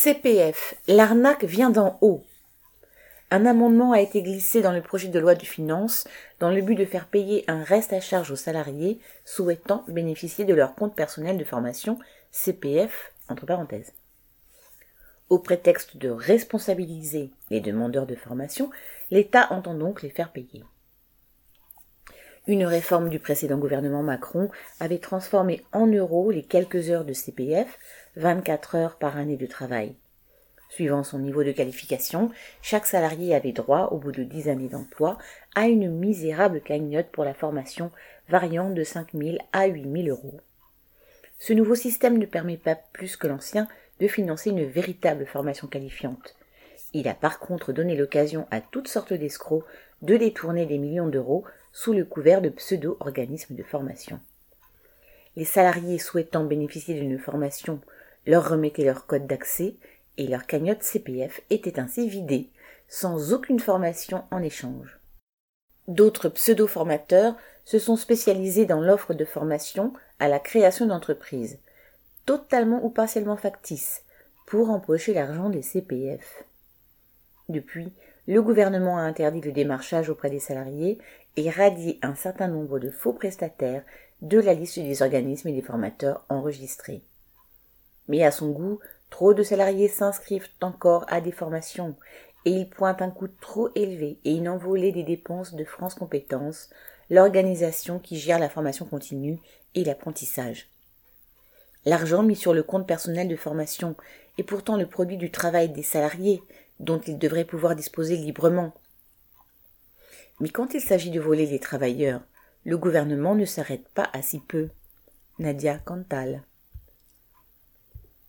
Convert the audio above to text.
CPF, l'arnaque vient d'en haut. Un amendement a été glissé dans le projet de loi de finances dans le but de faire payer un reste à charge aux salariés souhaitant bénéficier de leur compte personnel de formation CPF entre parenthèses. Au prétexte de responsabiliser les demandeurs de formation, l'État entend donc les faire payer. Une réforme du précédent gouvernement Macron avait transformé en euros les quelques heures de CPF, 24 heures par année de travail. Suivant son niveau de qualification, chaque salarié avait droit, au bout de 10 années d'emploi, à une misérable cagnotte pour la formation variant de 5 000 à 8 000 euros. Ce nouveau système ne permet pas plus que l'ancien de financer une véritable formation qualifiante. Il a par contre donné l'occasion à toutes sortes d'escrocs de détourner des millions d'euros sous le couvert de pseudo-organismes de formation. Les salariés souhaitant bénéficier d'une formation leur remettaient leur code d'accès et leur cagnotte CPF était ainsi vidée, sans aucune formation en échange. D'autres pseudo-formateurs se sont spécialisés dans l'offre de formation à la création d'entreprises, totalement ou partiellement factices, pour empocher l'argent des CPF. Depuis, le gouvernement a interdit le démarchage auprès des salariés et radié un certain nombre de faux prestataires de la liste des organismes et des formateurs enregistrés. Mais à son goût, trop de salariés s'inscrivent encore à des formations et il pointe un coût trop élevé et une des dépenses de France Compétences, l'organisation qui gère la formation continue et l'apprentissage. L'argent mis sur le compte personnel de formation est pourtant le produit du travail des salariés, dont ils devraient pouvoir disposer librement. Mais quand il s'agit de voler les travailleurs, le gouvernement ne s'arrête pas à si peu. Nadia Cantal.